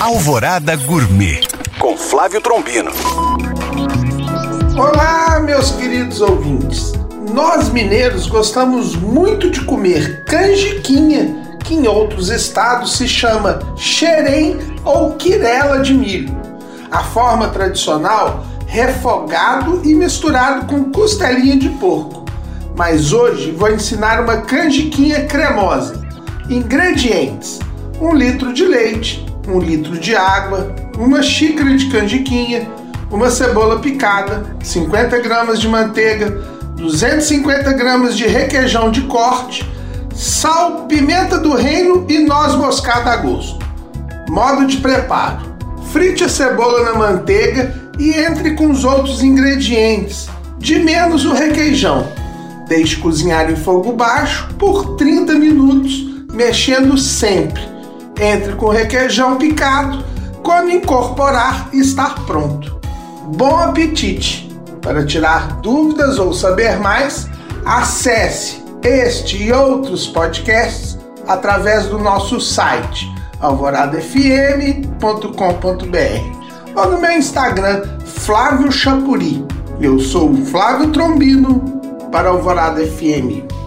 Alvorada Gourmet com Flávio Trombino. Olá, meus queridos ouvintes. Nós mineiros gostamos muito de comer canjiquinha, que em outros estados se chama xerém ou quirela de milho. A forma tradicional, refogado e misturado com costelinha de porco. Mas hoje vou ensinar uma canjiquinha cremosa. Ingredientes: 1 litro de leite, 1 litro de água, uma xícara de canjiquinha, uma cebola picada, 50 gramas de manteiga, 250 gramas de requeijão de corte, sal, pimenta do reino e noz moscada a gosto. Modo de preparo: frite a cebola na manteiga e entre com os outros ingredientes, de menos o requeijão. Deixe cozinhar em fogo baixo por 30 minutos, mexendo sempre. Entre com requeijão picado quando incorporar, estar pronto. Bom apetite! Para tirar dúvidas ou saber mais, acesse este e outros podcasts através do nosso site alvoradafm.com.br ou no meu Instagram Flávio Chapuri. Eu sou o Flávio Trombino para Alvorada FM.